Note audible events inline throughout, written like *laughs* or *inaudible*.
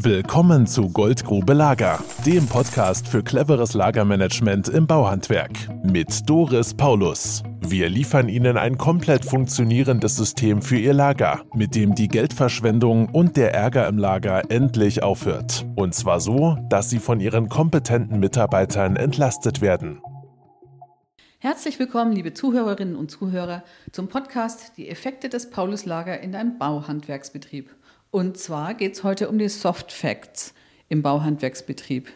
Willkommen zu Goldgrube Lager, dem Podcast für cleveres Lagermanagement im Bauhandwerk mit Doris Paulus. Wir liefern Ihnen ein komplett funktionierendes System für Ihr Lager, mit dem die Geldverschwendung und der Ärger im Lager endlich aufhört. Und zwar so, dass Sie von Ihren kompetenten Mitarbeitern entlastet werden. Herzlich willkommen, liebe Zuhörerinnen und Zuhörer, zum Podcast Die Effekte des Pauluslager in einem Bauhandwerksbetrieb. Und zwar geht es heute um die Soft Facts im Bauhandwerksbetrieb.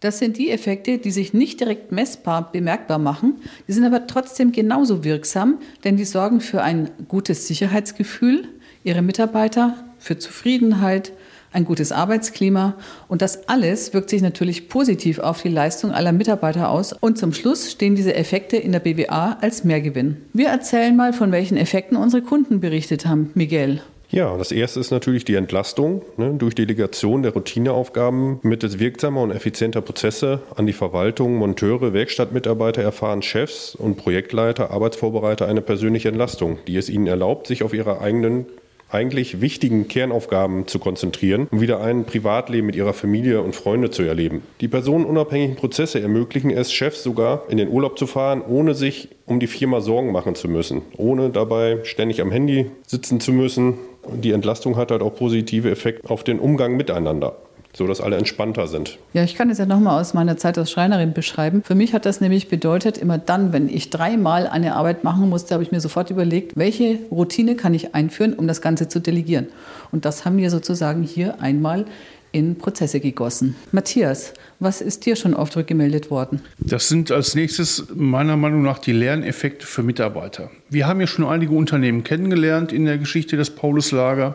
Das sind die Effekte, die sich nicht direkt messbar bemerkbar machen, die sind aber trotzdem genauso wirksam, denn die sorgen für ein gutes Sicherheitsgefühl ihrer Mitarbeiter, für Zufriedenheit, ein gutes Arbeitsklima und das alles wirkt sich natürlich positiv auf die Leistung aller Mitarbeiter aus und zum Schluss stehen diese Effekte in der BWA als Mehrgewinn. Wir erzählen mal, von welchen Effekten unsere Kunden berichtet haben. Miguel. Ja, das erste ist natürlich die Entlastung ne, durch Delegation der Routineaufgaben mittels wirksamer und effizienter Prozesse an die Verwaltung, Monteure, Werkstattmitarbeiter erfahren Chefs und Projektleiter, Arbeitsvorbereiter eine persönliche Entlastung, die es ihnen erlaubt, sich auf ihre eigenen eigentlich wichtigen Kernaufgaben zu konzentrieren, um wieder ein Privatleben mit ihrer Familie und Freunde zu erleben. Die personenunabhängigen Prozesse ermöglichen es Chefs sogar, in den Urlaub zu fahren, ohne sich um die Firma Sorgen machen zu müssen, ohne dabei ständig am Handy sitzen zu müssen. Die Entlastung hat halt auch positive Effekte auf den Umgang miteinander so dass alle entspannter sind. Ja, ich kann es ja nochmal aus meiner Zeit als Schreinerin beschreiben. Für mich hat das nämlich bedeutet, immer dann, wenn ich dreimal eine Arbeit machen musste, habe ich mir sofort überlegt, welche Routine kann ich einführen, um das Ganze zu delegieren. Und das haben wir sozusagen hier einmal in Prozesse gegossen. Matthias, was ist dir schon oft rückgemeldet worden? Das sind als nächstes meiner Meinung nach die Lerneffekte für Mitarbeiter. Wir haben ja schon einige Unternehmen kennengelernt in der Geschichte des Pauluslager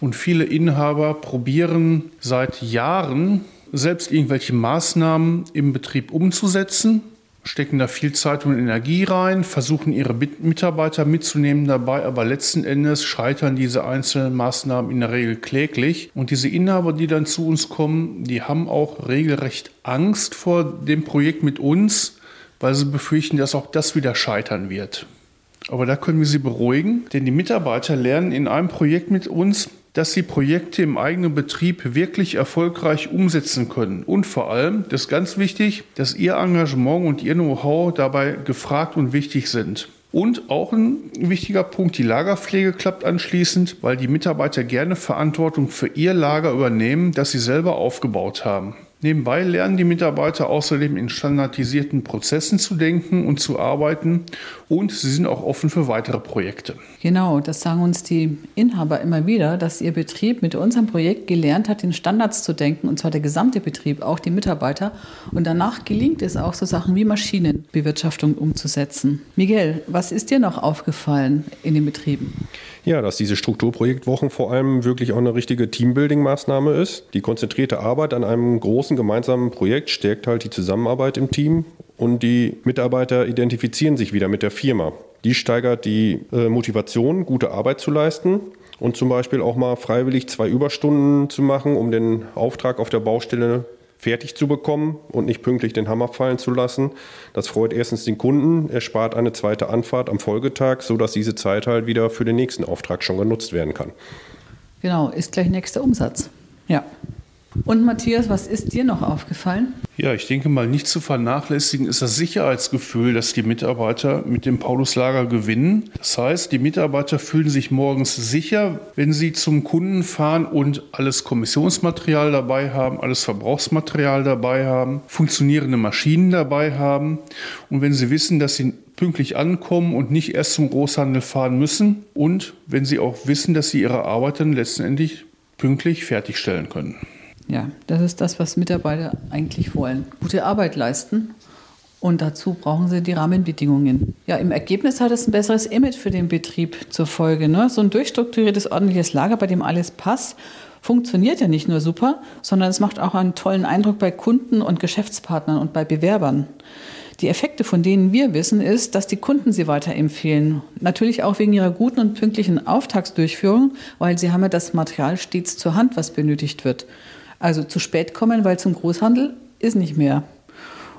und viele Inhaber probieren seit Jahren selbst irgendwelche Maßnahmen im Betrieb umzusetzen, stecken da viel Zeit und Energie rein, versuchen ihre Mitarbeiter mitzunehmen dabei, aber letzten Endes scheitern diese einzelnen Maßnahmen in der Regel kläglich. Und diese Inhaber, die dann zu uns kommen, die haben auch regelrecht Angst vor dem Projekt mit uns, weil sie befürchten, dass auch das wieder scheitern wird. Aber da können wir sie beruhigen, denn die Mitarbeiter lernen in einem Projekt mit uns, dass sie Projekte im eigenen Betrieb wirklich erfolgreich umsetzen können. Und vor allem, das ist ganz wichtig, dass ihr Engagement und ihr Know-how dabei gefragt und wichtig sind. Und auch ein wichtiger Punkt, die Lagerpflege klappt anschließend, weil die Mitarbeiter gerne Verantwortung für ihr Lager übernehmen, das sie selber aufgebaut haben. Nebenbei lernen die Mitarbeiter außerdem in standardisierten Prozessen zu denken und zu arbeiten und sie sind auch offen für weitere Projekte. Genau, das sagen uns die Inhaber immer wieder, dass ihr Betrieb mit unserem Projekt gelernt hat, in Standards zu denken und zwar der gesamte Betrieb, auch die Mitarbeiter. Und danach gelingt es auch, so Sachen wie Maschinenbewirtschaftung umzusetzen. Miguel, was ist dir noch aufgefallen in den Betrieben? Ja, dass diese Strukturprojektwochen vor allem wirklich auch eine richtige Teambuilding-Maßnahme ist. Die konzentrierte Arbeit an einem großen gemeinsamen Projekt stärkt halt die Zusammenarbeit im Team und die Mitarbeiter identifizieren sich wieder mit der Firma. Die steigert die äh, Motivation, gute Arbeit zu leisten und zum Beispiel auch mal freiwillig zwei Überstunden zu machen, um den Auftrag auf der Baustelle fertig zu bekommen und nicht pünktlich den Hammer fallen zu lassen. Das freut erstens den Kunden, er spart eine zweite Anfahrt am Folgetag, sodass diese Zeit halt wieder für den nächsten Auftrag schon genutzt werden kann. Genau, ist gleich nächster Umsatz. Ja. Und Matthias, was ist dir noch aufgefallen? Ja, ich denke mal, nicht zu vernachlässigen ist das Sicherheitsgefühl, das die Mitarbeiter mit dem Pauluslager gewinnen. Das heißt, die Mitarbeiter fühlen sich morgens sicher, wenn sie zum Kunden fahren und alles Kommissionsmaterial dabei haben, alles Verbrauchsmaterial dabei haben, funktionierende Maschinen dabei haben. Und wenn sie wissen, dass sie pünktlich ankommen und nicht erst zum Großhandel fahren müssen und wenn sie auch wissen, dass sie ihre Arbeit dann letztendlich pünktlich fertigstellen können. Ja, das ist das, was Mitarbeiter eigentlich wollen. Gute Arbeit leisten. Und dazu brauchen sie die Rahmenbedingungen. Ja, im Ergebnis hat es ein besseres Image für den Betrieb zur Folge. Ne? So ein durchstrukturiertes, ordentliches Lager, bei dem alles passt, funktioniert ja nicht nur super, sondern es macht auch einen tollen Eindruck bei Kunden und Geschäftspartnern und bei Bewerbern. Die Effekte, von denen wir wissen, ist, dass die Kunden sie weiterempfehlen. Natürlich auch wegen ihrer guten und pünktlichen Auftragsdurchführung, weil sie haben ja das Material stets zur Hand, was benötigt wird. Also zu spät kommen, weil zum Großhandel ist nicht mehr.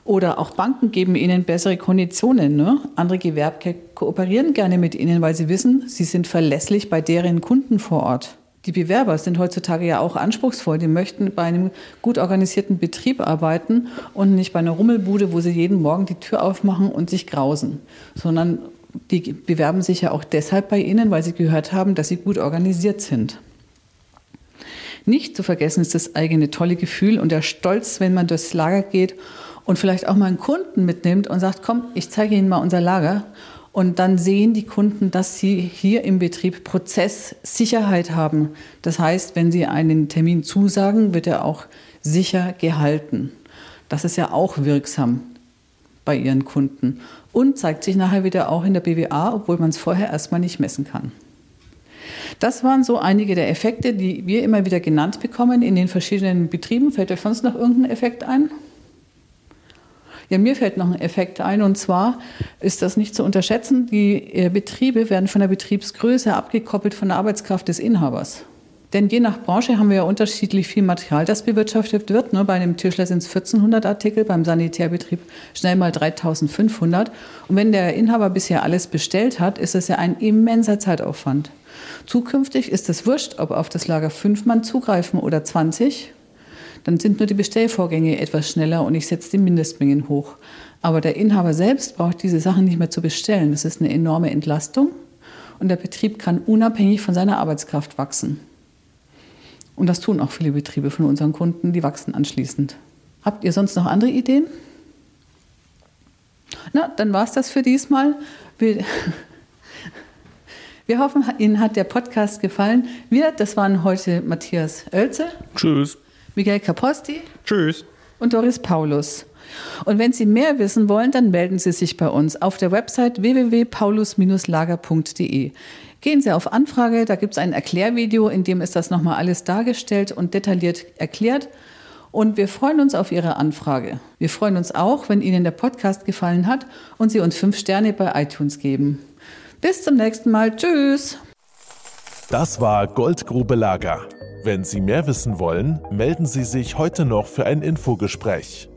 Oder auch Banken geben ihnen bessere Konditionen. Ne? Andere Gewerbe kooperieren gerne mit ihnen, weil sie wissen, sie sind verlässlich bei deren Kunden vor Ort. Die Bewerber sind heutzutage ja auch anspruchsvoll. Die möchten bei einem gut organisierten Betrieb arbeiten und nicht bei einer Rummelbude, wo sie jeden Morgen die Tür aufmachen und sich grausen, sondern die bewerben sich ja auch deshalb bei Ihnen, weil sie gehört haben, dass Sie gut organisiert sind. Nicht zu vergessen ist das eigene tolle Gefühl und der Stolz, wenn man durchs Lager geht und vielleicht auch mal einen Kunden mitnimmt und sagt, komm, ich zeige Ihnen mal unser Lager. Und dann sehen die Kunden, dass sie hier im Betrieb Prozesssicherheit haben. Das heißt, wenn sie einen Termin zusagen, wird er auch sicher gehalten. Das ist ja auch wirksam bei ihren Kunden und zeigt sich nachher wieder auch in der BWA, obwohl man es vorher erstmal nicht messen kann. Das waren so einige der Effekte, die wir immer wieder genannt bekommen in den verschiedenen Betrieben. Fällt euch sonst noch irgendein Effekt ein? Ja, mir fällt noch ein Effekt ein und zwar ist das nicht zu unterschätzen, die äh, Betriebe werden von der Betriebsgröße abgekoppelt von der Arbeitskraft des Inhabers. Denn je nach Branche haben wir ja unterschiedlich viel Material, das bewirtschaftet wird. Ne? Bei einem Tischler sind es 1400 Artikel, beim Sanitärbetrieb schnell mal 3500. Und wenn der Inhaber bisher alles bestellt hat, ist es ja ein immenser Zeitaufwand. Zukünftig ist es wurscht, ob auf das Lager fünf Mann zugreifen oder 20. Dann sind nur die Bestellvorgänge etwas schneller und ich setze die Mindestmengen hoch. Aber der Inhaber selbst braucht diese Sachen nicht mehr zu bestellen. Das ist eine enorme Entlastung und der Betrieb kann unabhängig von seiner Arbeitskraft wachsen. Und das tun auch viele Betriebe von unseren Kunden, die wachsen anschließend. Habt ihr sonst noch andere Ideen? Na, dann war es das für diesmal. Wir, *laughs* wir hoffen, Ihnen hat der Podcast gefallen. Wir, das waren heute Matthias Oelze. Tschüss. Miguel Caposti. Tschüss. Und Doris Paulus. Und wenn Sie mehr wissen wollen, dann melden Sie sich bei uns auf der Website www.paulus-lager.de. Gehen Sie auf Anfrage, da gibt es ein Erklärvideo, in dem ist das nochmal alles dargestellt und detailliert erklärt. Und wir freuen uns auf Ihre Anfrage. Wir freuen uns auch, wenn Ihnen der Podcast gefallen hat und Sie uns fünf Sterne bei iTunes geben. Bis zum nächsten Mal. Tschüss. Das war Goldgrube Lager. Wenn Sie mehr wissen wollen, melden Sie sich heute noch für ein Infogespräch.